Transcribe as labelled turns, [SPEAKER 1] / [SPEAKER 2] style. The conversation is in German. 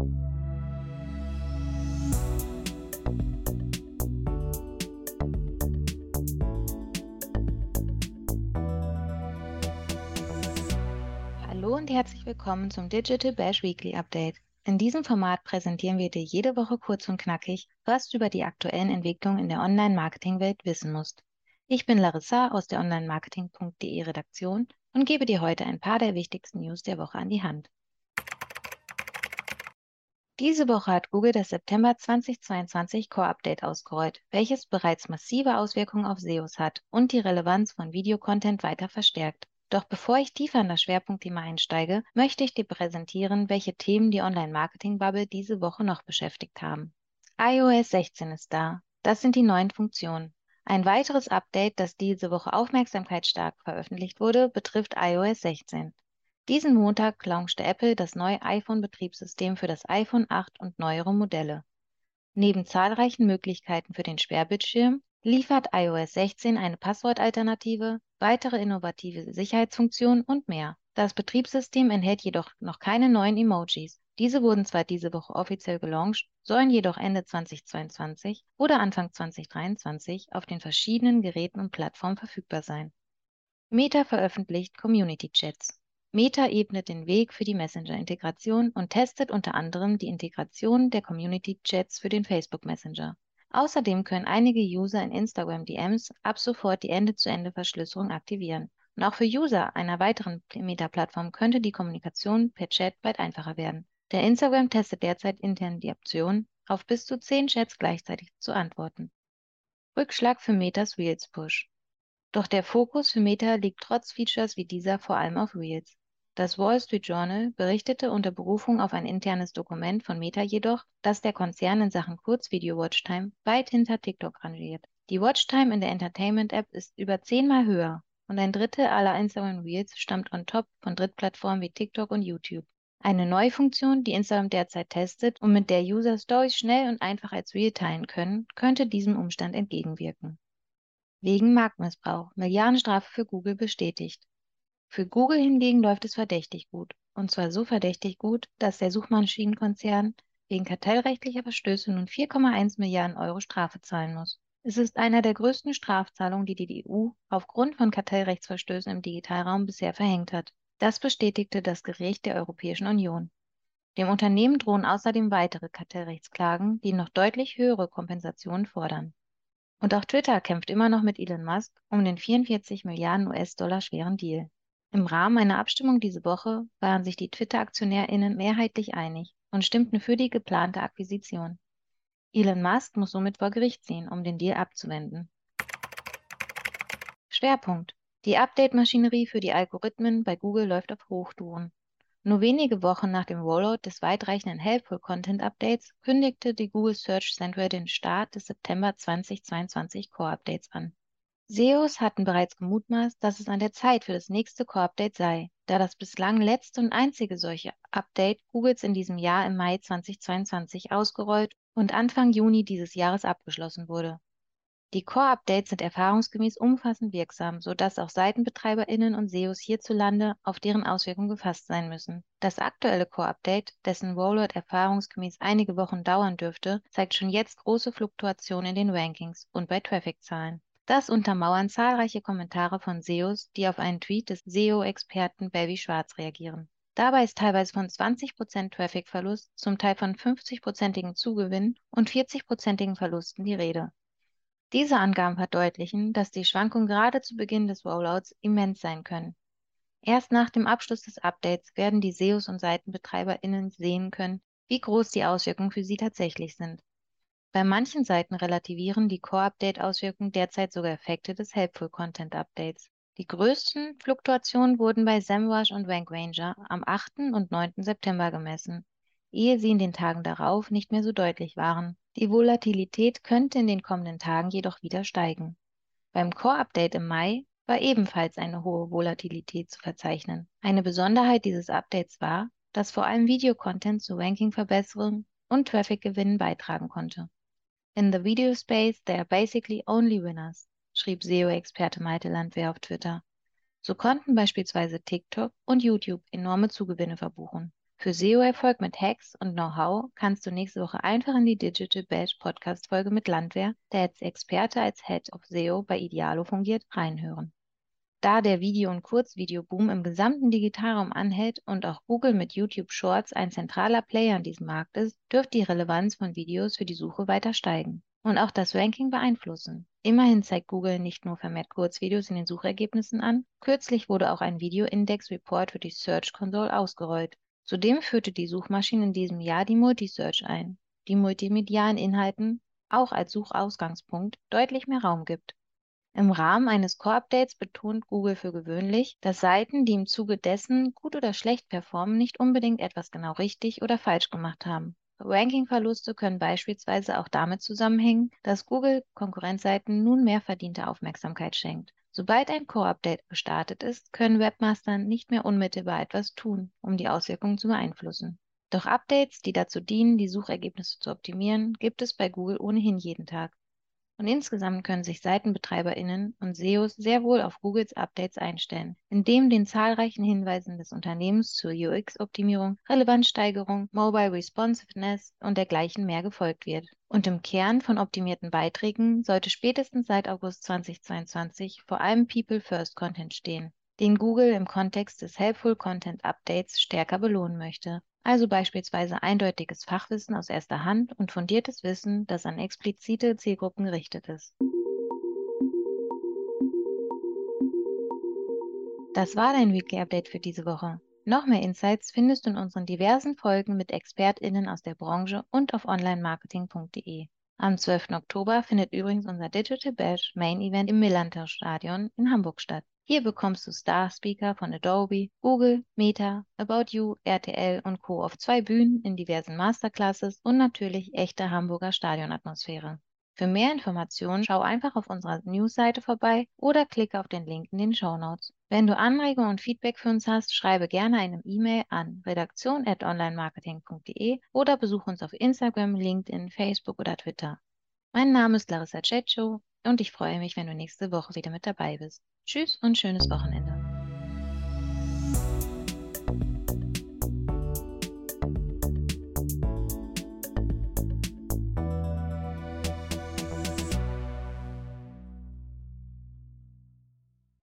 [SPEAKER 1] Hallo und herzlich willkommen zum Digital Bash Weekly Update. In diesem Format präsentieren wir dir jede Woche kurz und knackig, was du über die aktuellen Entwicklungen in der Online-Marketing-Welt wissen musst. Ich bin Larissa aus der Online-Marketing.de Redaktion und gebe dir heute ein paar der wichtigsten News der Woche an die Hand. Diese Woche hat Google das September 2022 Core Update ausgerollt, welches bereits massive Auswirkungen auf SEOs hat und die Relevanz von Videocontent weiter verstärkt. Doch bevor ich tiefer in das Schwerpunktthema einsteige, möchte ich dir präsentieren, welche Themen die Online-Marketing-Bubble diese Woche noch beschäftigt haben. iOS 16 ist da. Das sind die neuen Funktionen. Ein weiteres Update, das diese Woche aufmerksamkeitsstark veröffentlicht wurde, betrifft iOS 16. Diesen Montag launchte Apple das neue iPhone-Betriebssystem für das iPhone 8 und neuere Modelle. Neben zahlreichen Möglichkeiten für den Sperrbildschirm liefert iOS 16 eine Passwortalternative, weitere innovative Sicherheitsfunktionen und mehr. Das Betriebssystem enthält jedoch noch keine neuen Emojis. Diese wurden zwar diese Woche offiziell gelauncht, sollen jedoch Ende 2022 oder Anfang 2023 auf den verschiedenen Geräten und Plattformen verfügbar sein. Meta veröffentlicht Community Chats. Meta ebnet den Weg für die Messenger-Integration und testet unter anderem die Integration der Community Chats für den Facebook Messenger. Außerdem können einige User in Instagram DMs ab sofort die Ende-zu-Ende-Verschlüsselung aktivieren. Und auch für User einer weiteren Meta-Plattform könnte die Kommunikation per Chat bald einfacher werden. Der Instagram testet derzeit intern die Option, auf bis zu zehn Chats gleichzeitig zu antworten. Rückschlag für Metas Reels Push. Doch der Fokus für Meta liegt trotz Features wie dieser vor allem auf Reels. Das Wall Street Journal berichtete unter Berufung auf ein internes Dokument von Meta jedoch, dass der Konzern in Sachen Kurzvideo-Watchtime weit hinter TikTok rangiert. Die Watchtime in der Entertainment-App ist über zehnmal höher und ein Drittel aller Instagram Reels stammt on top von Drittplattformen wie TikTok und YouTube. Eine neue Funktion, die Instagram derzeit testet und mit der User Stories schnell und einfach als Reel teilen können, könnte diesem Umstand entgegenwirken. Wegen Marktmissbrauch. Milliardenstrafe für Google bestätigt. Für Google hingegen läuft es verdächtig gut. Und zwar so verdächtig gut, dass der Suchmaschinenkonzern wegen kartellrechtlicher Verstöße nun 4,1 Milliarden Euro Strafe zahlen muss. Es ist einer der größten Strafzahlungen, die die EU aufgrund von Kartellrechtsverstößen im Digitalraum bisher verhängt hat. Das bestätigte das Gericht der Europäischen Union. Dem Unternehmen drohen außerdem weitere Kartellrechtsklagen, die noch deutlich höhere Kompensationen fordern. Und auch Twitter kämpft immer noch mit Elon Musk um den 44 Milliarden US-Dollar schweren Deal. Im Rahmen einer Abstimmung diese Woche waren sich die Twitter-AktionärInnen mehrheitlich einig und stimmten für die geplante Akquisition. Elon Musk muss somit vor Gericht ziehen, um den Deal abzuwenden. Schwerpunkt. Die Update-Maschinerie für die Algorithmen bei Google läuft auf Hochtouren. Nur wenige Wochen nach dem Rollout des weitreichenden Helpful Content Updates kündigte die Google Search Central den Start des September 2022 Core Updates an. SEOs hatten bereits gemutmaßt, dass es an der Zeit für das nächste Core-Update sei, da das bislang letzte und einzige solche Update Googles in diesem Jahr im Mai 2022 ausgerollt und Anfang Juni dieses Jahres abgeschlossen wurde. Die Core-Updates sind erfahrungsgemäß umfassend wirksam, sodass auch SeitenbetreiberInnen und SEOs hierzulande auf deren Auswirkungen gefasst sein müssen. Das aktuelle Core-Update, dessen Rollout erfahrungsgemäß einige Wochen dauern dürfte, zeigt schon jetzt große Fluktuationen in den Rankings und bei Traffic-Zahlen. Das untermauern zahlreiche Kommentare von SEOs, die auf einen Tweet des SEO-Experten Baby Schwarz reagieren. Dabei ist teilweise von 20% Traffic-Verlust, zum Teil von 50%igen Zugewinn und 40%igen Verlusten die Rede. Diese Angaben verdeutlichen, dass die Schwankungen gerade zu Beginn des Rollouts immens sein können. Erst nach dem Abschluss des Updates werden die SEOs und SeitenbetreiberInnen sehen können, wie groß die Auswirkungen für sie tatsächlich sind. Bei manchen Seiten relativieren die Core-Update-Auswirkungen derzeit sogar Effekte des Helpful-Content-Updates. Die größten Fluktuationen wurden bei SEMrush und RankRanger am 8. und 9. September gemessen, ehe sie in den Tagen darauf nicht mehr so deutlich waren. Die Volatilität könnte in den kommenden Tagen jedoch wieder steigen. Beim Core-Update im Mai war ebenfalls eine hohe Volatilität zu verzeichnen. Eine Besonderheit dieses Updates war, dass vor allem Videocontent zu Rankingverbesserungen und Traffic-Gewinnen beitragen konnte. In the video space, they are basically only winners, schrieb SEO-Experte Malte Landwehr auf Twitter. So konnten beispielsweise TikTok und YouTube enorme Zugewinne verbuchen. Für SEO-Erfolg mit Hacks und Know-how kannst du nächste Woche einfach in die Digital Bash Podcast-Folge mit Landwehr, der als Experte als Head of SEO bei Idealo fungiert, reinhören. Da der Video- und Kurzvideoboom im gesamten Digitalraum anhält und auch Google mit YouTube Shorts ein zentraler Player in diesem Markt ist, dürfte die Relevanz von Videos für die Suche weiter steigen und auch das Ranking beeinflussen. Immerhin zeigt Google nicht nur vermehrt Kurzvideos in den Suchergebnissen an, kürzlich wurde auch ein Video-Index-Report für die Search Console ausgerollt. Zudem führte die Suchmaschine in diesem Jahr die Multisearch ein, die multimedialen Inhalten auch als Suchausgangspunkt deutlich mehr Raum gibt. Im Rahmen eines Core-Updates betont Google für gewöhnlich, dass Seiten, die im Zuge dessen gut oder schlecht performen, nicht unbedingt etwas genau richtig oder falsch gemacht haben. Rankingverluste können beispielsweise auch damit zusammenhängen, dass Google Konkurrenzseiten nun mehr verdiente Aufmerksamkeit schenkt. Sobald ein Core-Update gestartet ist, können Webmaster nicht mehr unmittelbar etwas tun, um die Auswirkungen zu beeinflussen. Doch Updates, die dazu dienen, die Suchergebnisse zu optimieren, gibt es bei Google ohnehin jeden Tag. Und insgesamt können sich SeitenbetreiberInnen und SEOs sehr wohl auf Googles Updates einstellen, indem den zahlreichen Hinweisen des Unternehmens zur UX-Optimierung, Relevanzsteigerung, Mobile Responsiveness und dergleichen mehr gefolgt wird. Und im Kern von optimierten Beiträgen sollte spätestens seit August 2022 vor allem People First Content stehen, den Google im Kontext des Helpful Content Updates stärker belohnen möchte also beispielsweise eindeutiges Fachwissen aus erster Hand und fundiertes Wissen, das an explizite Zielgruppen gerichtet ist. Das war dein Weekly Update für diese Woche. Noch mehr Insights findest du in unseren diversen Folgen mit ExpertInnen aus der Branche und auf onlinemarketing.de. Am 12. Oktober findet übrigens unser Digital Bash Main Event im Millantor Stadion in Hamburg statt. Hier bekommst du Star-Speaker von Adobe, Google, Meta, About You, RTL und Co. auf zwei Bühnen in diversen Masterclasses und natürlich echte Hamburger Stadionatmosphäre. Für mehr Informationen schau einfach auf unserer Newsseite vorbei oder klicke auf den Link in den Show Notes. Wenn du Anregungen und Feedback für uns hast, schreibe gerne eine E-Mail an redaktion.onlinemarketing.de oder besuche uns auf Instagram, LinkedIn, Facebook oder Twitter. Mein Name ist Larissa Ceccio und ich freue mich, wenn du nächste Woche wieder mit dabei bist. Tschüss und schönes Wochenende.